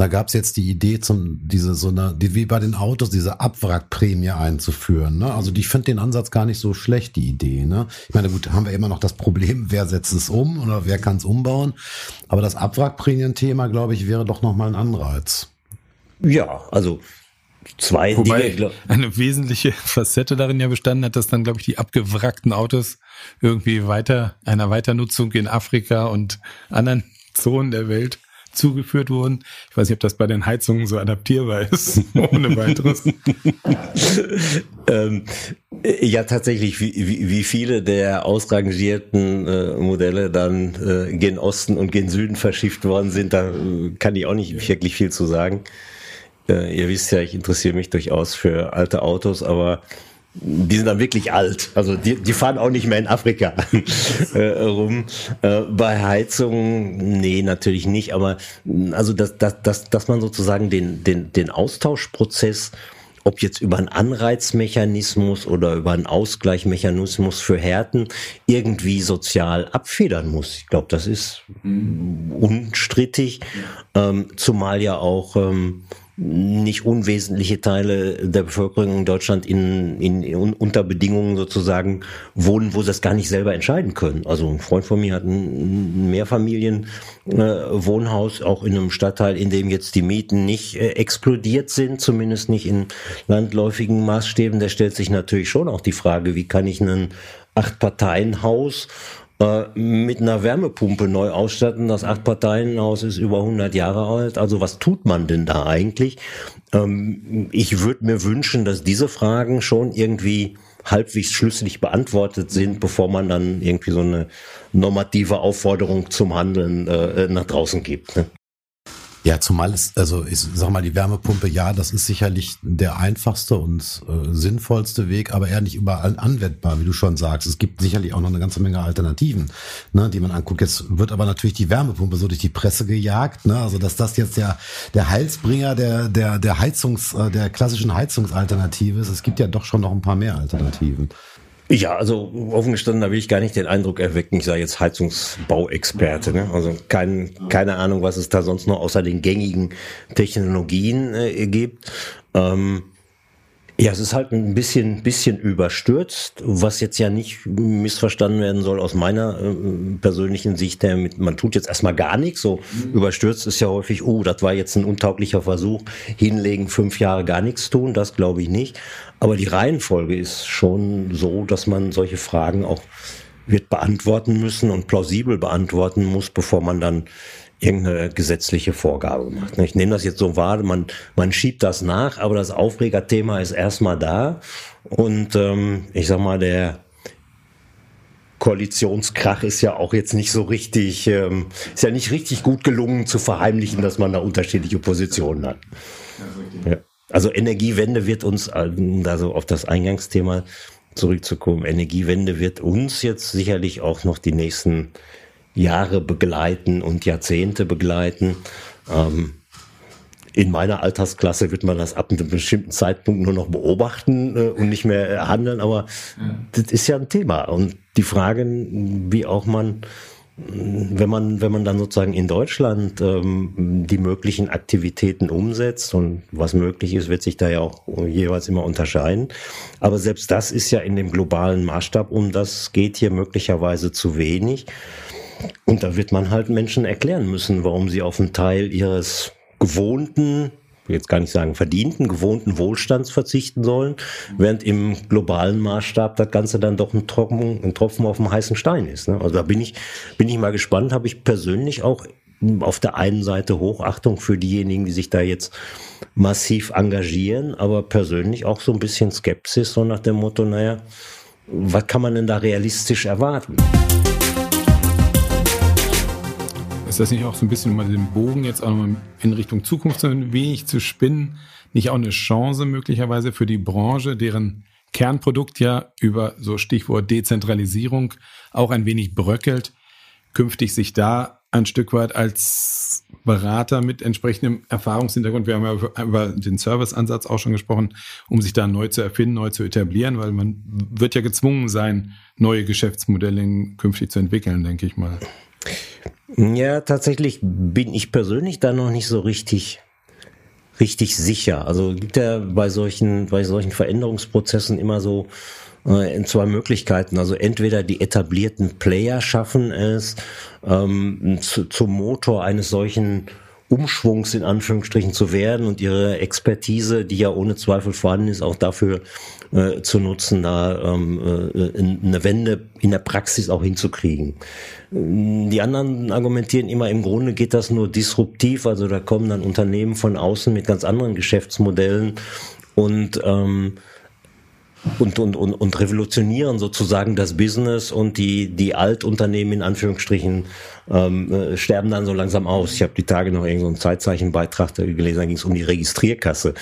Speaker 2: da gab's jetzt die Idee, zum diese so eine, die, wie bei den Autos, diese Abwrackprämie einzuführen. Ne? Also ich finde den Ansatz gar nicht so schlecht, die Idee. Ne? Ich meine, gut, haben wir immer noch das Problem, wer setzt es um oder wer kann es umbauen. Aber das Abwrackprämien-Thema, glaube ich, wäre doch nochmal ein Anreiz.
Speaker 4: Ja, also zwei
Speaker 1: Wobei Dinge. Eine wesentliche Facette darin ja bestanden hat, dass dann, glaube ich, die abgewrackten Autos irgendwie weiter, einer Weiternutzung in Afrika und anderen Zonen der Welt zugeführt wurden. Ich weiß nicht, ob das bei den Heizungen so adaptierbar ist, ohne weiteres.
Speaker 4: ähm, ja, tatsächlich, wie, wie, viele der ausrangierten äh, Modelle dann äh, gen Osten und gen Süden verschifft worden sind, da äh, kann ich auch nicht wirklich viel zu sagen. Äh, ihr wisst ja, ich interessiere mich durchaus für alte Autos, aber die sind dann wirklich alt. Also die, die fahren auch nicht mehr in Afrika äh, rum. Äh, bei Heizungen, nee, natürlich nicht. Aber also dass, dass, dass, dass man sozusagen den, den, den Austauschprozess, ob jetzt über einen Anreizmechanismus oder über einen Ausgleichmechanismus für Härten, irgendwie sozial abfedern muss. Ich glaube, das ist unstrittig. Ähm, zumal ja auch ähm, nicht unwesentliche Teile der Bevölkerung in Deutschland in, in, in unter Bedingungen sozusagen wohnen, wo sie das gar nicht selber entscheiden können. Also ein Freund von mir hat ein Mehrfamilienwohnhaus, äh, auch in einem Stadtteil, in dem jetzt die Mieten nicht äh, explodiert sind, zumindest nicht in landläufigen Maßstäben. Der stellt sich natürlich schon auch die Frage, wie kann ich ein Acht-Parteien-Haus äh, mit einer Wärmepumpe neu ausstatten. Das Acht-Parteien-Haus ist über 100 Jahre alt. Also was tut man denn da eigentlich? Ähm, ich würde mir wünschen, dass diese Fragen schon irgendwie halbwegs schlüssig beantwortet sind, bevor man dann irgendwie so eine normative Aufforderung zum Handeln äh, nach draußen gibt. Ne?
Speaker 2: Ja, zumal es, also ich sag mal, die Wärmepumpe, ja, das ist sicherlich der einfachste und äh, sinnvollste Weg, aber eher nicht überall anwendbar, wie du schon sagst. Es gibt sicherlich auch noch eine ganze Menge Alternativen, ne, die man anguckt. Jetzt wird aber natürlich die Wärmepumpe so durch die Presse gejagt, ne? Also dass das jetzt der der Heilsbringer der der der Heizungs äh, der klassischen Heizungsalternative ist. Es gibt ja doch schon noch ein paar mehr Alternativen.
Speaker 4: Ja, also offen gestanden, da will ich gar nicht den Eindruck erwecken, ich sei jetzt Heizungsbauexperte. Ne? Also kein, keine Ahnung, was es da sonst noch außer den gängigen Technologien äh, gibt. Ähm, ja, es ist halt ein bisschen, bisschen überstürzt, was jetzt ja nicht missverstanden werden soll aus meiner äh, persönlichen Sicht. Der mit, man tut jetzt erstmal gar nichts. So mhm. überstürzt ist ja häufig, oh, das war jetzt ein untauglicher Versuch, hinlegen, fünf Jahre gar nichts tun. Das glaube ich nicht. Aber die Reihenfolge ist schon so, dass man solche Fragen auch wird beantworten müssen und plausibel beantworten muss, bevor man dann irgendeine gesetzliche Vorgabe macht. Ich nehme das jetzt so wahr, man, man schiebt das nach, aber das Aufregerthema ist erstmal da. Und ähm, ich sag mal, der Koalitionskrach ist ja auch jetzt nicht so richtig, ähm, ist ja nicht richtig gut gelungen zu verheimlichen, dass man da unterschiedliche Positionen hat. Ja. Also Energiewende wird uns, also auf das Eingangsthema zurückzukommen, Energiewende wird uns jetzt sicherlich auch noch die nächsten Jahre begleiten und Jahrzehnte begleiten. Ähm, in meiner Altersklasse wird man das ab einem bestimmten Zeitpunkt nur noch beobachten äh, und nicht mehr äh, handeln, aber ja. das ist ja ein Thema. Und die Fragen, wie auch man, wenn man, wenn man dann sozusagen in Deutschland ähm, die möglichen Aktivitäten umsetzt und was möglich ist, wird sich da ja auch jeweils immer unterscheiden. Aber selbst das ist ja in dem globalen Maßstab, um das geht hier möglicherweise zu wenig. Und da wird man halt Menschen erklären müssen, warum sie auf einen Teil ihres gewohnten, jetzt gar nicht sagen verdienten, gewohnten Wohlstands verzichten sollen, während im globalen Maßstab das Ganze dann doch ein Tropfen, ein Tropfen auf dem heißen Stein ist. Ne? Also da bin ich, bin ich mal gespannt, habe ich persönlich auch auf der einen Seite Hochachtung für diejenigen, die sich da jetzt massiv engagieren, aber persönlich auch so ein bisschen Skepsis, so nach dem Motto, naja, was kann man denn da realistisch erwarten?
Speaker 1: Ist das nicht auch so ein bisschen, um den Bogen jetzt auch nochmal in Richtung Zukunft ein wenig zu spinnen, nicht auch eine Chance möglicherweise für die Branche, deren Kernprodukt ja über so Stichwort Dezentralisierung auch ein wenig bröckelt, künftig sich da ein Stück weit als Berater mit entsprechendem Erfahrungshintergrund, wir haben ja über den Serviceansatz auch schon gesprochen, um sich da neu zu erfinden, neu zu etablieren, weil man wird ja gezwungen sein, neue Geschäftsmodelle künftig zu entwickeln, denke ich mal.
Speaker 4: Ja, tatsächlich bin ich persönlich da noch nicht so richtig richtig sicher. Also gibt ja bei solchen bei solchen Veränderungsprozessen immer so äh, in zwei Möglichkeiten. Also entweder die etablierten Player schaffen es ähm, zu, zum Motor eines solchen Umschwungs in Anführungsstrichen zu werden und ihre Expertise, die ja ohne Zweifel vorhanden ist, auch dafür äh, zu nutzen, da ähm, äh, eine Wende in der Praxis auch hinzukriegen. Die anderen argumentieren immer, im Grunde geht das nur disruptiv, also da kommen dann Unternehmen von außen mit ganz anderen Geschäftsmodellen und ähm, und, und, und, und revolutionieren sozusagen das Business und die, die Altunternehmen in Anführungsstrichen ähm, äh, sterben dann so langsam aus. Ich habe die Tage noch irgendeinen so Zeitzeichenbeitrag gelesen, da ging es um die Registrierkasse,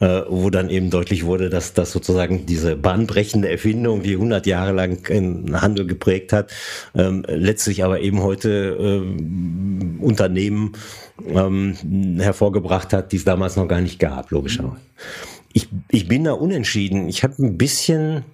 Speaker 4: äh, wo dann eben deutlich wurde, dass das sozusagen diese bahnbrechende Erfindung, die 100 Jahre lang den Handel geprägt hat, ähm, letztlich aber eben heute ähm, Unternehmen ähm, hervorgebracht hat, die es damals noch gar nicht gab, logischerweise. Ich, ich bin da unentschieden. Ich habe ein bisschen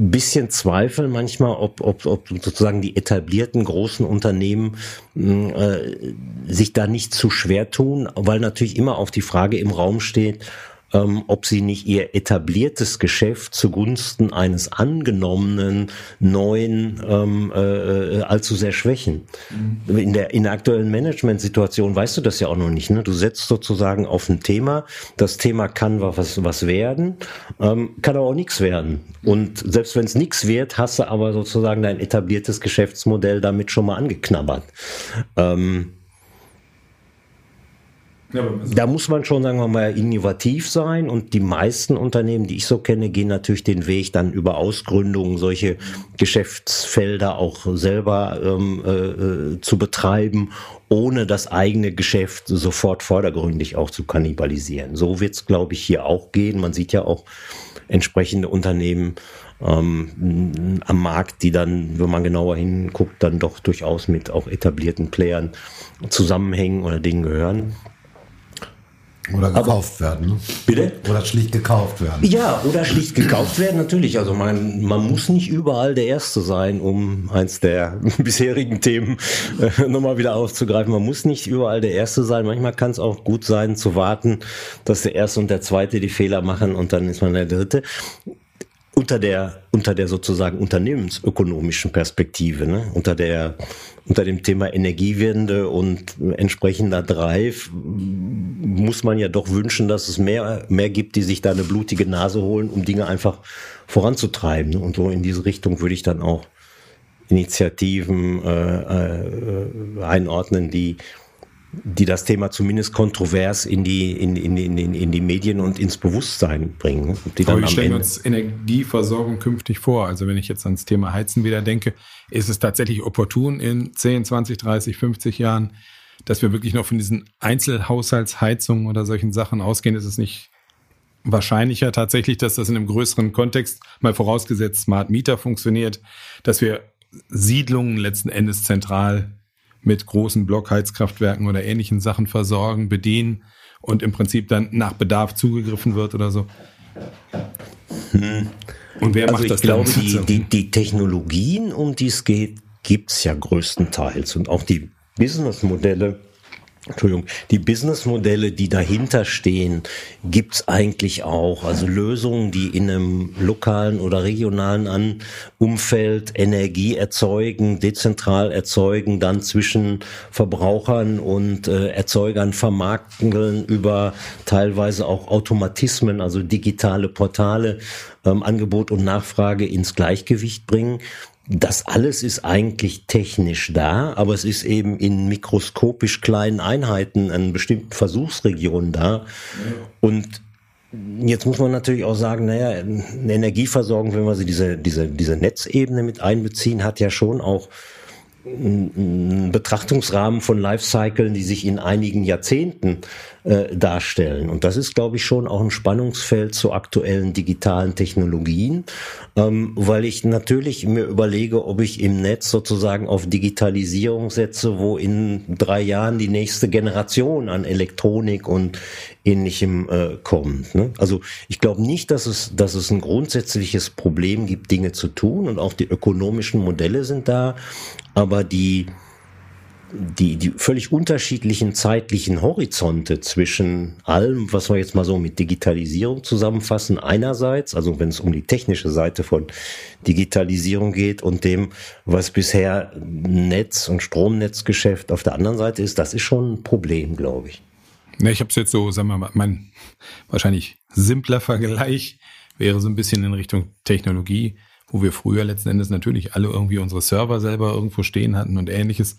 Speaker 4: bisschen Zweifel manchmal, ob, ob, ob sozusagen die etablierten großen Unternehmen äh, sich da nicht zu schwer tun, weil natürlich immer auf die Frage im Raum steht, ähm, ob sie nicht ihr etabliertes Geschäft zugunsten eines angenommenen neuen ähm, äh, allzu sehr schwächen. Mhm. In der in der aktuellen Managementsituation weißt du das ja auch noch nicht. Ne? Du setzt sozusagen auf ein Thema. Das Thema kann was was werden, ähm, kann aber auch nichts werden. Und selbst wenn es nichts wird, hast du aber sozusagen dein etabliertes Geschäftsmodell damit schon mal angeknabbert. Ähm, da muss man schon, sagen wir mal, innovativ sein und die meisten Unternehmen, die ich so kenne, gehen natürlich den Weg dann über Ausgründungen, solche Geschäftsfelder auch selber ähm, äh, zu betreiben, ohne das eigene Geschäft sofort vordergründig auch zu kannibalisieren. So wird es, glaube ich, hier auch gehen. Man sieht ja auch entsprechende Unternehmen ähm, am Markt, die dann, wenn man genauer hinguckt, dann doch durchaus mit auch etablierten Playern zusammenhängen oder denen gehören.
Speaker 2: Oder gekauft Aber, werden. Ne?
Speaker 4: Bitte?
Speaker 2: Oder schlicht gekauft werden.
Speaker 4: Ja, oder schlicht gekauft werden, natürlich. Also man, man muss nicht überall der Erste sein, um eins der bisherigen Themen äh, nochmal wieder aufzugreifen. Man muss nicht überall der Erste sein. Manchmal kann es auch gut sein, zu warten, dass der Erste und der Zweite die Fehler machen und dann ist man der Dritte unter der unter der sozusagen unternehmensökonomischen Perspektive, ne? unter der unter dem Thema Energiewende und entsprechender Drive muss man ja doch wünschen, dass es mehr mehr gibt, die sich da eine blutige Nase holen, um Dinge einfach voranzutreiben. Und so in diese Richtung würde ich dann auch Initiativen äh, äh, einordnen, die die das Thema zumindest kontrovers in die, in, in, in, in die Medien und ins Bewusstsein bringen.
Speaker 1: Die dann Aber wie stellen wir uns Energieversorgung künftig vor? Also wenn ich jetzt ans Thema Heizen wieder denke, ist es tatsächlich opportun in 10, 20, 30, 50 Jahren, dass wir wirklich noch von diesen Einzelhaushaltsheizungen oder solchen Sachen ausgehen? Ist es nicht wahrscheinlicher tatsächlich, dass das in einem größeren Kontext, mal vorausgesetzt Smart Meter funktioniert, dass wir Siedlungen letzten Endes zentral mit großen Blockheizkraftwerken oder ähnlichen Sachen versorgen, bedienen und im Prinzip dann nach Bedarf zugegriffen wird oder so.
Speaker 4: Hm. Und wer also macht ich das glaube, die, die, die Technologien, um die es geht, gibt es ja größtenteils und auch die Businessmodelle Entschuldigung, die Businessmodelle, die dahinter stehen, gibt's eigentlich auch. Also Lösungen, die in einem lokalen oder regionalen Umfeld Energie erzeugen, dezentral erzeugen, dann zwischen Verbrauchern und äh, Erzeugern vermarkten über teilweise auch Automatismen, also digitale Portale, ähm, Angebot und Nachfrage ins Gleichgewicht bringen das alles ist eigentlich technisch da, aber es ist eben in mikroskopisch kleinen Einheiten an bestimmten Versuchsregionen da. Und Jetzt muss man natürlich auch sagen, naja, eine Energieversorgung, wenn wir sie diese, diese, diese Netzebene mit einbeziehen, hat ja schon auch einen Betrachtungsrahmen von Lifecyclen, die sich in einigen Jahrzehnten äh, darstellen. Und das ist, glaube ich, schon auch ein Spannungsfeld zu aktuellen digitalen Technologien, ähm, weil ich natürlich mir überlege, ob ich im Netz sozusagen auf Digitalisierung setze, wo in drei Jahren die nächste Generation an Elektronik und ähnlichem äh, kommt. Ne? Also ich glaube nicht, dass es, dass es ein grundsätzliches Problem gibt, Dinge zu tun und auch die ökonomischen Modelle sind da, aber die die, die völlig unterschiedlichen zeitlichen Horizonte zwischen allem, was wir jetzt mal so mit Digitalisierung zusammenfassen, einerseits, also wenn es um die technische Seite von Digitalisierung geht und dem, was bisher Netz- und Stromnetzgeschäft auf der anderen Seite ist, das ist schon ein Problem, glaube ich.
Speaker 1: Ja, ich habe es jetzt so, sagen wir mal, mein wahrscheinlich simpler Vergleich wäre so ein bisschen in Richtung Technologie, wo wir früher letzten Endes natürlich alle irgendwie unsere Server selber irgendwo stehen hatten und ähnliches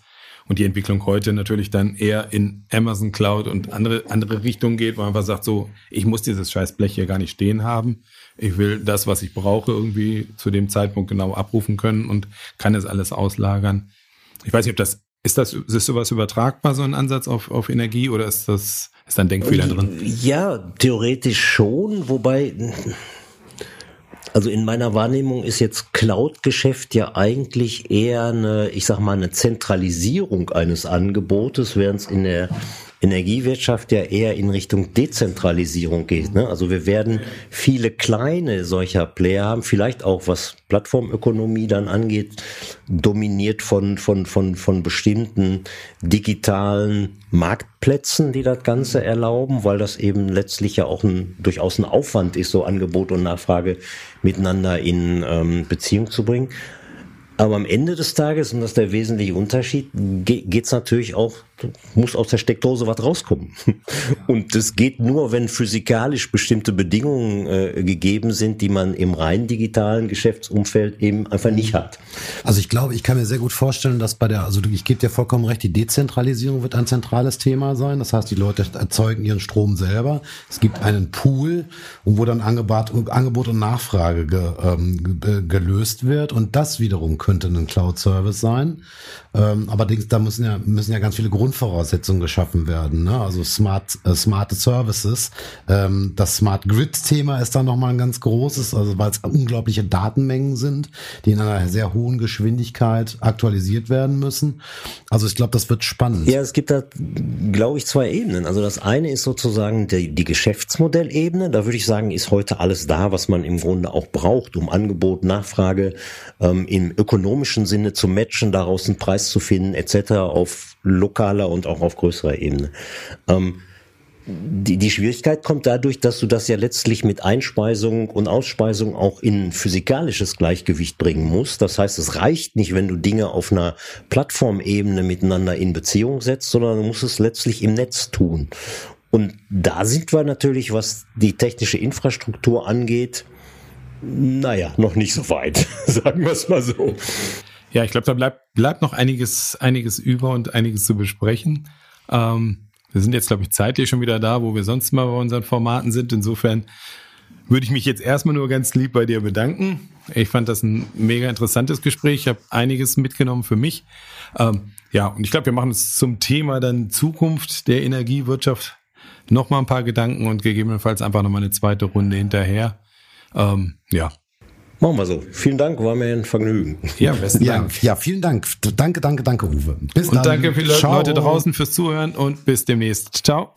Speaker 1: und die Entwicklung heute natürlich dann eher in Amazon Cloud und andere, andere Richtungen geht, wo man einfach sagt, so, ich muss dieses scheiß Blech hier gar nicht stehen haben. Ich will das, was ich brauche, irgendwie zu dem Zeitpunkt genau abrufen können und kann es alles auslagern. Ich weiß nicht, ob das, ist das, ist sowas übertragbar, so ein Ansatz auf, auf Energie oder ist das, ist da ein Denkfehler drin?
Speaker 4: Ja, theoretisch schon, wobei, also in meiner Wahrnehmung ist jetzt Cloud-Geschäft ja eigentlich eher eine, ich sag mal, eine Zentralisierung eines Angebotes, während es in der Energiewirtschaft ja eher in Richtung Dezentralisierung geht. Ne? Also wir werden viele kleine solcher Player haben, vielleicht auch was Plattformökonomie dann angeht, dominiert von, von, von, von bestimmten digitalen Marktplätzen, die das Ganze erlauben, weil das eben letztlich ja auch ein, durchaus ein Aufwand ist, so Angebot und Nachfrage miteinander in ähm, Beziehung zu bringen. Aber am Ende des Tages, und das ist der wesentliche Unterschied, geht es natürlich auch muss aus der Steckdose was rauskommen. Und das geht nur, wenn physikalisch bestimmte Bedingungen äh, gegeben sind, die man im rein digitalen Geschäftsumfeld eben einfach nicht hat.
Speaker 2: Also ich glaube, ich kann mir sehr gut vorstellen, dass bei der, also ich gebe dir vollkommen recht, die Dezentralisierung wird ein zentrales Thema sein. Das heißt, die Leute erzeugen ihren Strom selber. Es gibt einen Pool, wo dann Angebot, Angebot und Nachfrage ge, ähm, gelöst wird. Und das wiederum könnte ein Cloud-Service sein. Ähm, aber da müssen ja, müssen ja ganz viele Grund Grundvoraussetzungen geschaffen werden. Ne? Also smart, äh, smarte Services. Ähm, das Smart Grid-Thema ist da nochmal ein ganz großes, also weil es unglaubliche Datenmengen sind, die in einer sehr hohen Geschwindigkeit aktualisiert werden müssen. Also ich glaube, das wird spannend.
Speaker 4: Ja, es gibt da, glaube ich, zwei Ebenen. Also das eine ist sozusagen die, die Geschäftsmodellebene. Da würde ich sagen, ist heute alles da, was man im Grunde auch braucht, um Angebot, Nachfrage ähm, im ökonomischen Sinne zu matchen, daraus einen Preis zu finden, etc. auf lokaler und auch auf größerer Ebene. Ähm, die, die Schwierigkeit kommt dadurch, dass du das ja letztlich mit Einspeisung und Ausspeisung auch in physikalisches Gleichgewicht bringen musst. Das heißt, es reicht nicht, wenn du Dinge auf einer Plattformebene miteinander in Beziehung setzt, sondern du musst es letztlich im Netz tun. Und da sind wir natürlich, was die technische Infrastruktur angeht, naja, noch nicht so weit, sagen wir es mal so.
Speaker 1: Ja, ich glaube, da bleibt, bleibt noch einiges, einiges über und einiges zu besprechen. Ähm, wir sind jetzt, glaube ich, zeitlich schon wieder da, wo wir sonst mal bei unseren Formaten sind. Insofern würde ich mich jetzt erstmal nur ganz lieb bei dir bedanken. Ich fand das ein mega interessantes Gespräch. Ich habe einiges mitgenommen für mich. Ähm, ja, und ich glaube, wir machen uns zum Thema dann Zukunft der Energiewirtschaft noch mal ein paar Gedanken und gegebenenfalls einfach noch mal eine zweite Runde hinterher. Ähm, ja,
Speaker 4: Machen wir so. Vielen Dank, war mir ein Vergnügen.
Speaker 2: Ja, besten ja, Dank. Ja, vielen Dank. Danke, danke, danke, Uwe.
Speaker 1: Bis und dann. danke viele Ciao. Leute draußen fürs Zuhören und bis demnächst. Ciao.